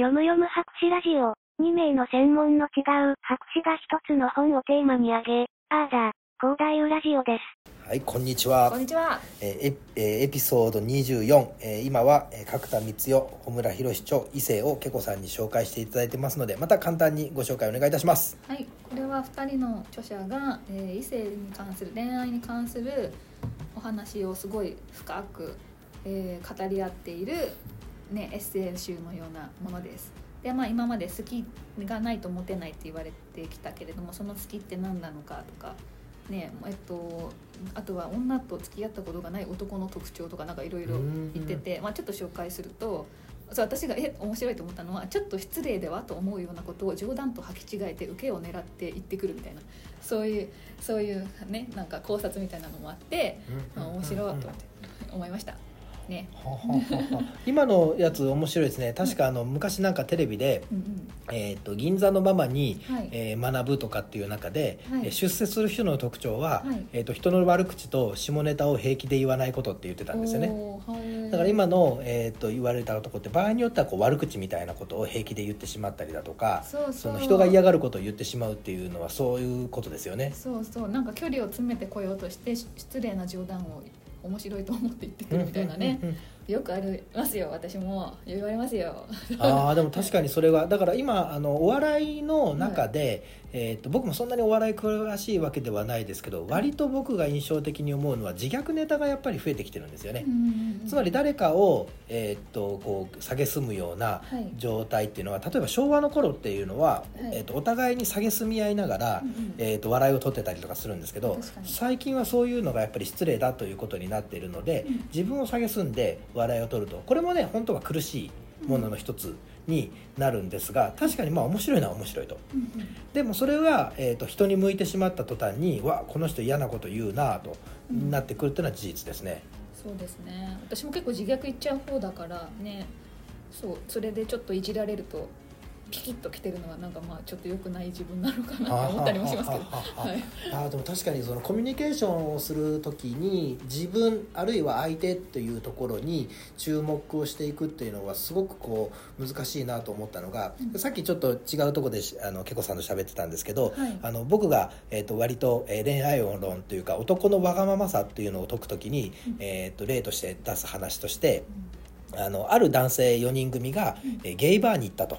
読む読む博士ラジオ。2名の専門の違う博士が一つの本をテーマに挙げ、あーだ、広大ラジオです。はい、こんにちはこん。にちは。えーエえーエピソード24、えー今は、えー角田光代、穂村博著、異性をけこさんに紹介していただいてますので、また簡単にご紹介お願いいたします。はい、これは二人の著者が、えー異性に関する恋愛に関するお話をすごい深く、えー語り合っているねエッセイ集のようなものです。でまあ今まで好きがないとモテないって言われてきたけれどもその好きって何なのかとかねえっとあとは女と付き合ったことがない男の特徴とかなんかいろいろ言ってて、まあ、ちょっと紹介するとそう私がえ面白いと思ったのはちょっと失礼ではと思うようなことを冗談と履き違えて受けを狙って言ってくるみたいなそういうそういうねなんか考察みたいなのもあって、まあ、面白いと思って思いました。ね。今のやつ面白いですね。確かあの昔なんかテレビで、うんうん。えー、と銀座のママに、はい。えー学ぶとかっていう中で、はい。えー出世する人の特徴は、はい。えー、と人の悪口と下ネタを平気で言わないことって言ってたんですよね。だから今の、えー、と言われた男って場合によってはこう悪口みたいなことを平気で言ってしまったりだとかその人が嫌がることを言ってしまうっていうのはそういうことですよね。そうそう。なんか距離を詰めてこようとしてし失礼な冗談を面白いと思って行ってくるみたいなね。よくありますよ私も。言われますよ。ああでも確かにそれはだから今あのお笑いの中で、えー、と僕もそんなにお笑い詳しいわけではないですけど割と僕が印象的に思うのは自虐ネタがやっぱり増えてきてるんですよね。つまり誰かを、えー、とこう蔑むようなはい。状態っていうのは例えば昭和の頃っていうのは、はい。えー、とお互いに蔑み合いながら、うんうん。えー、と笑いを取ってたりとかするんですけど最近はそういうのがやっぱり失礼だということになっているので、うん。自分を蔑んで笑いを取ると。これもね本当は苦しいものの一つになるんですが確かにまあ面白いのは面白いと。でもそれは、えー、と人に向いてしまった途端にわこの人嫌なこと言うなとうん。なってくるっていうのは事実ですね。そうですね。私も結構自虐言っちゃう方だからね。そうそれでちょっといじられるとピキッときてるのはなんかまあちょっと良くない自分なのかなと思ったりもしますけど。はい。あーでも確かにそのコミュニケーションをする時に自分あるいは相手というところに注目をしていくっていうのはすごくこう難しいなと思ったのが、うん。さっきちょっと違うところでしあのけこさんと喋ってたんですけど、はい。あの僕が、えー、と割と、えー恋愛論というか男のわがままさっていうのを解く時に、うん。えー、と例として出す話としてあのある男性4人組が、えーゲイバーに行ったと。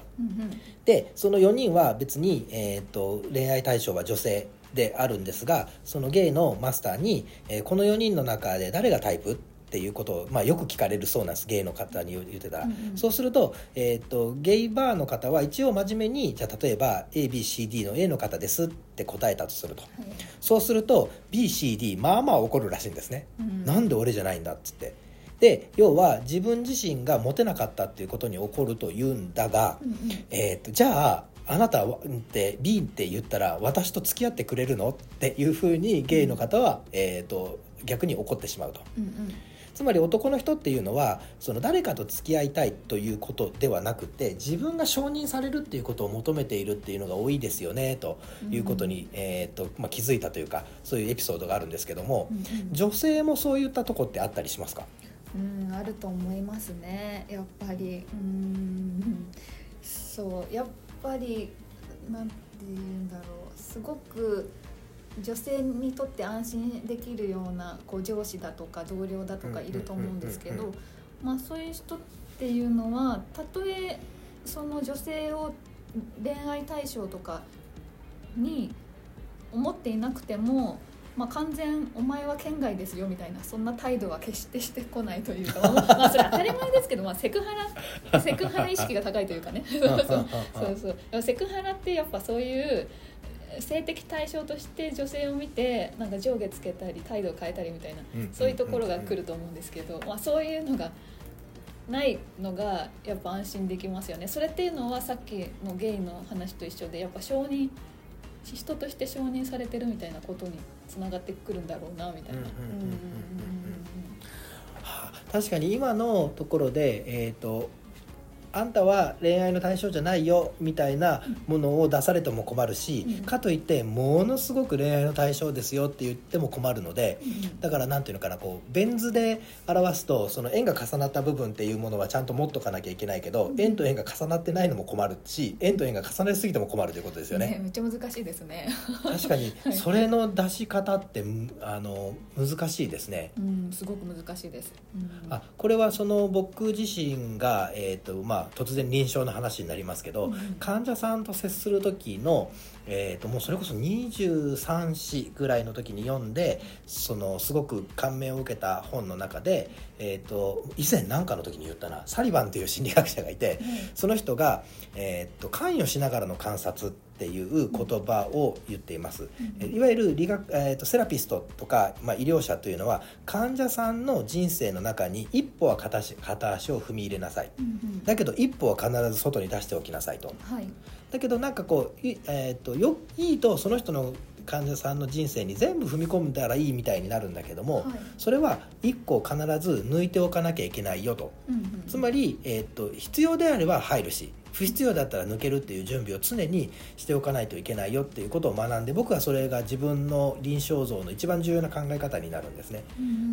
でその4人は別に、えー、と恋愛対象は女性であるんですがそのゲイのマスターに、えーこの4人の中で誰がタイプっていうことを、まあ、よく聞かれるそうなんですゲイの方に言ってたら、うんうん。そうすると,、えー、とゲイバーの方は一応真面目にじゃあ例えば ABCD の A の方ですって答えたとすると。はい。そうすると BCD まあまあ怒るらしいんですね、うん。なんで俺じゃないんだっつってで要は自分自身がモテなかったっていうことに怒ると言うんだが、うんうん。えー、とじゃああなたはって B って言ったら私と付き合ってくれるのっていうふうにゲイの方は、えー、と逆に怒ってしまうと。うんうん。つまり男の人っていうのはその誰かと付き合いたいということではなくて自分が承認されるっていうことを求めているっていうのが多いですよねということに、えーとまあ、気づいたというかそういうエピソードがあるんですけどもうんうん。女性もそういったとこってあったりしますか？うんあると思いますね。やっぱり。うんそうやっぱりなんて言うんだろう。すごく女性にとって安心できるようなこう上司だとか同僚だとかいると思うんですけどまあそういう人っていうのはたとえその女性を恋愛対象とかに思っていなくても、まあ、完全お前は県外ですよみたいなそんな態度は決してしてこないというか、まあ、まあそれ当たり前ですけど、まあ、セクハラ セクハラ意識が高いというかね。そうそう。セクハラってやっぱそういう性的対象として女性を見てなんか上下つけたり態度を変えたりみたいなそういうところが来ると思うんですけど、まあ、そういうのがないのがやっぱ安心できますよね。それっていうのはさっきのゲイの話と一緒でやっぱ承認人として承認されてるみたいなことにつながってくるんだろうなみたいな。確かに今のところで、えーと、とあんたは恋愛の対象じゃないよみたいなものを出されても困るし、うんかといってものすごく恋愛の対象ですよって言っても困るので、うんだからなんていうのかなこうベン図で表すとその円が重なった部分っていうものはちゃんと持っとかなきゃいけないけど、うん円と円が重なってないのも困るし円と円が重なりすぎても困るということですよね。ねめっちゃ難しいですね。確かに はいそれの出し方ってあの難しいですね。うん、すごく難しいです。うん、あこれはその僕自身が、えーとまあ、突然臨床の話になりますけど、うん患者さんと接する時の、えー、ともうそれこそ23子ぐらいの時に読んでそのすごく感銘を受けた本の中で、えー、と以前何かの時に言ったなサリバンという心理学者がいてその人が、えー、と関与しながらの観察っていう言葉を言っています。えいわゆる理学、えー、とセラピストとか、まあ、医療者というのは患者さんの人生の中に一歩は片足片足を踏み入れなさい。うんうん。だけど一歩は必ず外に出しておきなさいと。はい。だけどなんかこうい,、えー、とよいいとその人の患者さんの人生に全部踏み込んだらいいみたいになるんだけども、はい。それは一個必ず抜いておかなきゃいけないよと。うんうん。つまり、えー、と必要であれば入るし不必要だったら抜けるっていう準備を常にしておかないといけないよっていうことを学んで僕はそれが自分の臨床像の一番重要な考え方になるんですね。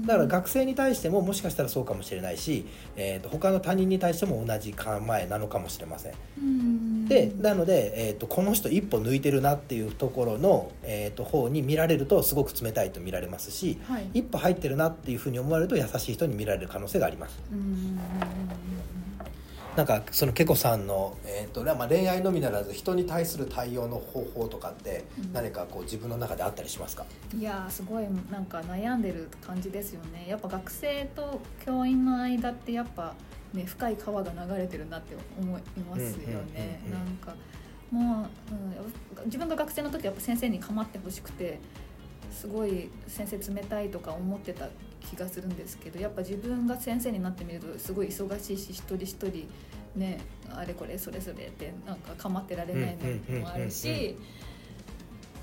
だから学生に対してももしかしたらそうかもしれないし、えー、と他の他人に対しても同じ構えなのかもしれません。うん。でなので、えー、とこの人一歩抜いてるなっていうところの、えー、と方に見られるとすごく冷たいと見られますしはい。一歩入ってるなっていうふうに思われると優しい人に見られる可能性がありますなんかそのけこさんの、えーとまあ、恋愛のみならず人に対する対応の方法とかってうん。何かこう自分の中であったりしますか、いやーすごいなんか悩んでる感じですよね。やっぱ学生と教員の間ってやっぱね深い川が流れてるなって思いますよね。うんうんうんうんなんかもう、うん、自分が学生の時はやっぱ先生に構ってほしくてすごい先生冷たいとか思ってた気がするんですけどやっぱ自分が先生になってみるとすごい忙しいし一人一人ねあれこれそれぞれってなんか構ってられないのもあるし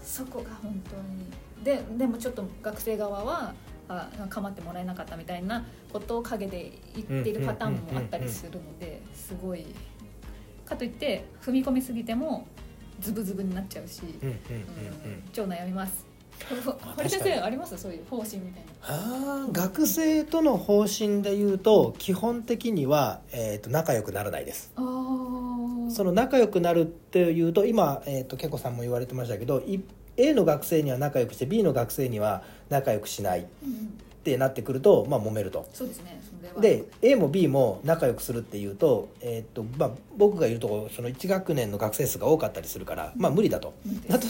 そこが本当に。ででもちょっと学生側はあ構ってもらえなかったみたいなことを陰で言っているパターンもあったりするのですごい。かといって踏み込みすぎてもズブズブになっちゃうし、超悩みます。堀先生あります？そういう方針みたいな。あー学生との方針で言うと基本的には、えー、と仲良くならないです。その仲良くなるっていうと今、えー、とけこさんも言われてましたけどい A の学生には仲良くして B の学生には仲良くしない。っうんてなってくると、まあ、揉めると。そうですね。で A も B も仲良くするっていうと,、えーとまあ、僕がいるところその1学年の学生数が多かったりするから、まあ、無理だと。だと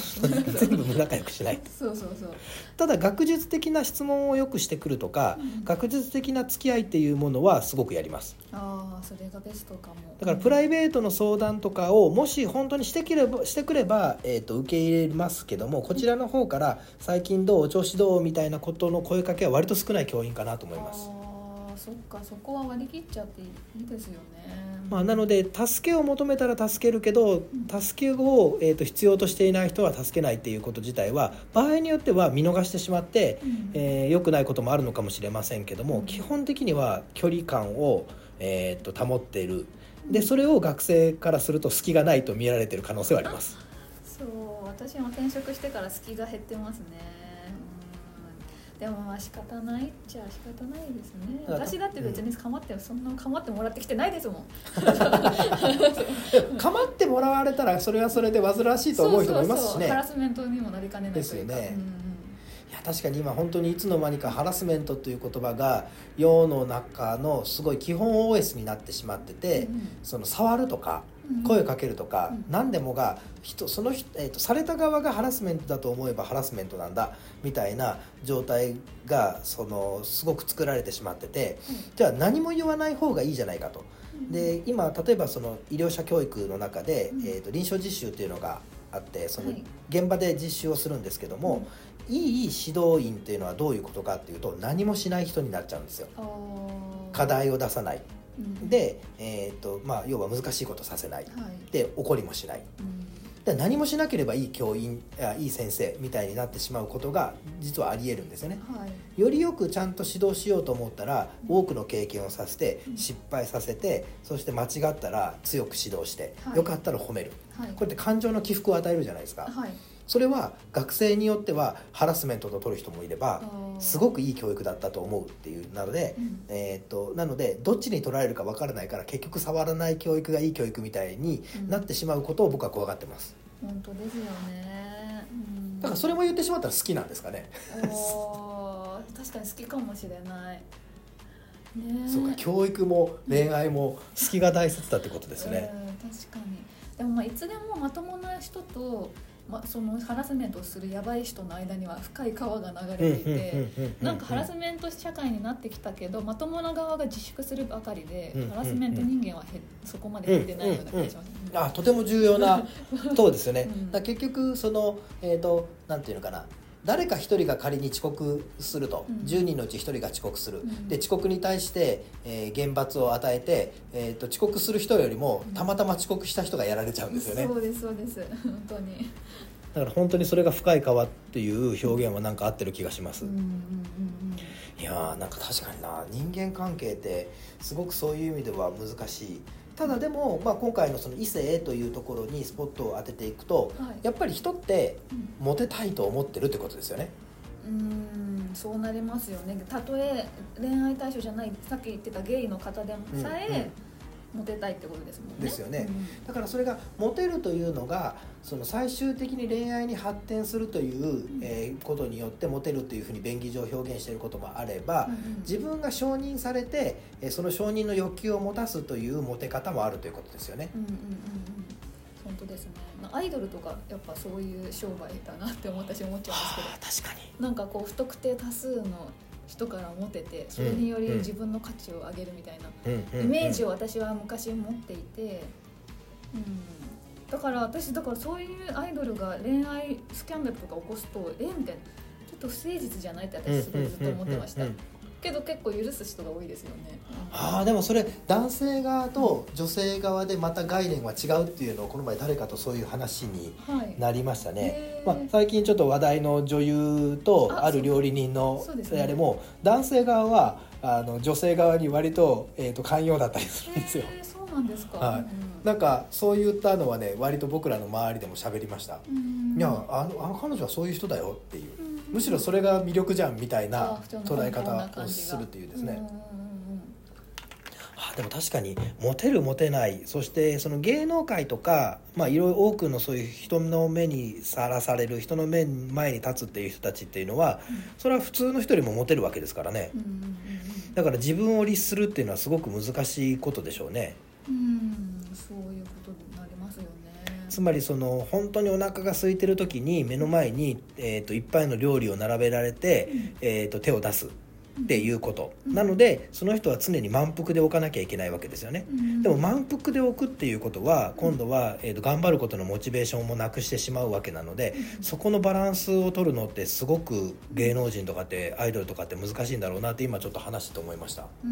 全部仲良くしない。そうそうそう。ただ学術的な質問をよくしてくるとか、うん学術的な付き合いっていうものはすごくやります。ああそれがベストかも。だからプライベベートの相談とかをもし本当にしてくればしてくれば、えー、と受け入れますけどもこちらの方から最近どう？お調子どう？みたいなことの声かけは割と少ない教員かなと思います。ああそっかそこは割り切っちゃっていいですよね。まあ、なので助けを求めたら助けるけど助けを、えー、と必要としていない人は助けないっていうこと自体は場合によっては見逃してしまって、うん。えー良くないこともあるのかもしれませんけども、うん。基本的には距離感を、えー、と保っている。でそれを学生からすると隙がないと見られている可能性はあります。そう私も転職してから隙が減ってますね。うんでもまあ仕方ないっちゃ仕方ないですね。私だって別に構ってそんな構ってもらってきてないですもん。構ってもらわれたらそれはそれで煩わしいと思う人もいますしね。そうそうそう。ハラスメントにもなりかねないですよね。うんいや確かに今本当にいつの間にかハラスメントという言葉が世の中のすごい基本 OS になってしまってて、うんその触るとかうん声をかけるとか、うん。何でもが人その人、えー、とされた側がハラスメントだと思えばハラスメントなんだみたいな状態がそのすごく作られてしまっててじゃあ何も言わない方がいいじゃないかと。うん。で今例えばその医療者教育の中で、うん。えー、と臨床実習っていうのがあってそのはい。現場で実習をするんですけども、いい指導員っていうのはどういうことかっていうと何もしない人になっちゃうんですよ。課題を出さないうん。で、えーとまあ、要は難しいことさせない。はい。で怒りもしない。うん。で何もしなければいい教員あいい先生みたいになってしまうことが実はありえるんですよね。はい。よりよくちゃんと指導しようと思ったら多くの経験をさせてうん。失敗させてそして間違ったら強く指導してはい。よかったら褒める。はい。これって感情の起伏を与えるじゃないですか。はいそれは学生によってはハラスメントと取る人もいればすごくいい教育だったと思うっていうなのでうん。えーっとなのでどっちに取られるかわからないから結局触らない教育がいい教育みたいになってしまうことを僕は怖がってます。本当ですよね、うん、だからそれも言ってしまったら好きなんですかね。確かに好きかもしれない。ね。え そうか教育も恋愛も好きが大切だってことですね。うん確かに。でもまあいつでもまともな人と、まあ、そのハラスメントをするやばい人の間には深い川が流れていてなんかハラスメント社会になってきたけどまともな側が自粛するばかりでうんハラスメント人間は減そこまで減ってないような気がします、あとても重要な そうですよね、結局そのえっ、となんていうのかな誰か一人が仮に遅刻すると、うん。10人のうち1人が遅刻する、うん。で遅刻に対して、えー厳罰を与えて、えー、と遅刻する人よりもたまたま遅刻した人がやられちゃうんですよね、そうですそうです。本当に。だから本当にそれが深い川っていう表現はなんか合ってる気がします、うんうんうん。いやーなんか確かにな。人間関係ってすごくそういう意味では難しいただでも、まあ、今回のその異性というところにスポットを当てていくとうんはい。やっぱり人ってうん。モテたいと思ってるってことですよね。うーんそうなりますよね。たとえ恋愛対象じゃないさっき言ってたゲイの方でもさえ、モテたいってことですもんね。ですよね。だからそれがモテるというのがその最終的に恋愛に発展するという、えーことによってモテるというふうに便宜上表現していることもあれば、うんうん。自分が承認されてえーその承認の欲求を持たすというモテ方もあるということですよね。うんうんうんうん。本当ですね。アイドルとかやっぱそういう商売だなって思私思っちゃうんですけど。あ確かに。なんかこう不特定多数の人からモテてそれにより自分の価値を上げるみたいなイメージを私は昔持っていて、うん、だから私だからそういうアイドルが恋愛スキャンダルとか起こすとえみたいな。ちょっと不誠実じゃないって私すごいずっと思ってましたけど結構許す人が多いですよね。ああでもそれ男性側と女性側でまた概念は違うっていうのをこの前誰かとそういう話にはい。なりましたね。へ、ー。まあ、最近ちょっと話題の女優とあある料理人のあれも男性側はあの女性側に割と,、えー、と寛容だったりするんですよ。そうなんですか、はい。なんかそういったのはね割と僕らの周りでも喋りました、うんいやあのあの彼女はそういう人だよっていう。うんむしろそれが魅力じゃんみたいな捉え方をするっていうですね、でも確かにモテるモテない。そしてその芸能界とか、まあ、いろいろ多くのそういう人の目にさらされる人の目前に立つっていう人たちっていうのはそれは普通の人よりもモテるわけですからね。うんうんうんだから自分を律するっていうのはすごく難しいことでしょうね。うんうんそういうことになりますよねつまりその本当にお腹が空いてる時に目の前に、えー、といっぱいの料理を並べられて、えー、と手を出すっていうこと、うん。なのでその人は常に満腹で置かなきゃいけないわけですよね、うん。でも満腹で置くっていうことは今度は、えー、と頑張ることのモチベーションもなくしてしまうわけなのでそこのバランスを取るのってすごく芸能人とかってアイドルとかって難しいんだろうなって今ちょっと話してて思いました。うん。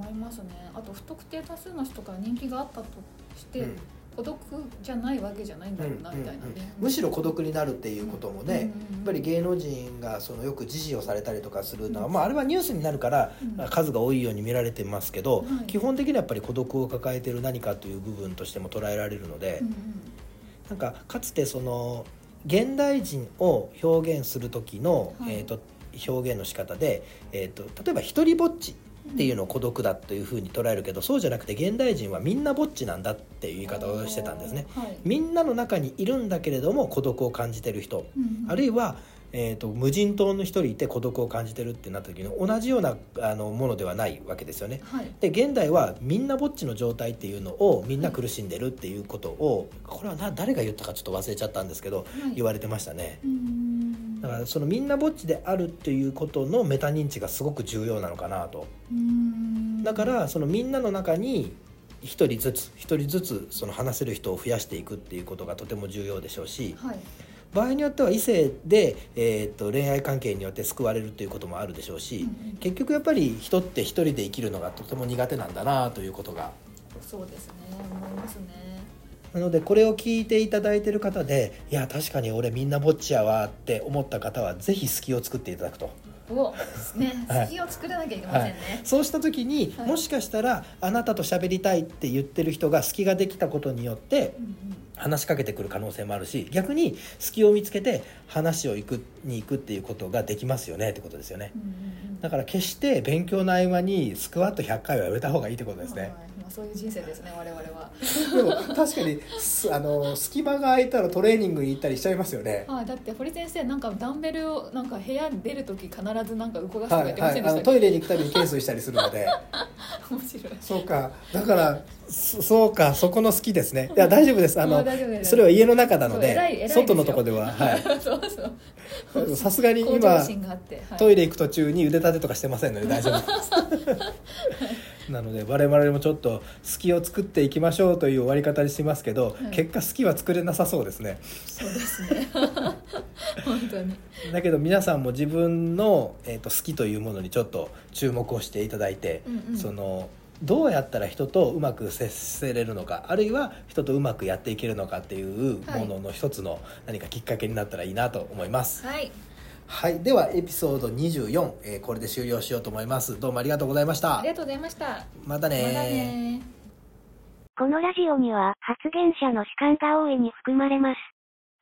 思いますね。あと不特定多数の人から人気があったとして、うん孤独じゃないわけじゃないんだろうなみたいなね、むしろ孤独になるっていうこともね、うんやっぱり芸能人がそのよく自死をされたりとかするのは、まあ、あれはニュースになるから、数が多いように見られてますけど、はい。基本的にはやっぱり孤独を抱えている何かという部分としても捉えられるので、うんなんかかつてその現代人を表現する時の、はいえー、と表現の仕方で、えー、と例えば一人ぼっちっていうのを孤独だというふうに捉えるけどそうじゃなくて現代人はみんなぼっちなんだっていう言い方をしてたんですね。はいみんなの中にいるんだけれども孤独を感じてる人、うんあるいは、えー、と無人島の一人いて孤独を感じてるってなった時の同じようなあのものではないわけですよね。はいで現代はみんなぼっちの状態っていうのをみんな苦しんでるっていうことをこれはな誰が言ったかちょっと忘れちゃったんですけどはい言われてましたね。うんだからそのみんなぼっちであるっていうことのメタ認知がすごく重要なのかなと。うん。だからそのみんなの中に一人ずつ一人ずつその話せる人を増やしていくっていうことがとても重要でしょうしはい。場合によっては異性で、えー、と恋愛関係によって救われるということもあるでしょうしうんうん。結局やっぱり人って一人で生きるのがとても苦手なんだなということが。そうですね。思いますねなのでこれを聞いていただいている方でいや確かに俺みんなぼっちやわって思った方はぜひ隙を作っていただくと。おね はい。隙を作らなきゃいけませんね、そうした時に、はい。もしかしたらあなたと喋りたいって言ってる人が隙ができたことによって話しかけてくる可能性もあるし逆に隙を見つけて話を行くに行くっていうことができますよねってことですよね。だから決して勉強の合間にスクワット100回はやめた方がいいってことですね。はいまあ、そういう人生ですね我々は。でも確かにすあの隙間が空いたらトレーニングに行ったりしちゃいますよね。はい、だって堀先生なんかダンベルをなんか部屋に出る時必ずなんか動かすとかはい、言ってませんでしたっけ、トイレに行くたびに懸垂したりするので。面白い。そうか。だからそそうかそこの好きですね。いや大丈夫です。あのそれは家の中なので外のとこでははい。そうそう。さすがに今はい、トイレ行く途中に腕立てとかしてませんので大丈夫。で すなので我々もちょっと隙を作っていきましょうという終わり方にしますけど、はい結果隙は作れなさそうですね。そうですね。本当に。だけど皆さんも自分の、えー、と好きというものにちょっと注目をしていただいて、うんうん。そのどうやったら人とうまく接せれるのかあるいは人とうまくやっていけるのかっていうものの一つの何かきっかけになったらいいなと思います。はいはい、ではエピソード24、えーこれで終了しようと思います。どうもありがとうございましたあり。がとうございましたまたねまたねこのラジオには発言者の主観が大いに含まれます。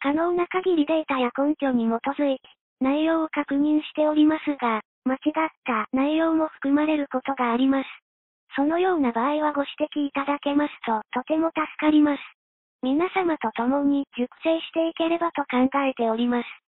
可能な限りデータや根拠に基づいて内容を確認しておりますが、間違った内容も含まれることがあります。そのような場合はご指摘いただけますととても助かります。皆様と共に熟成していければと考えております。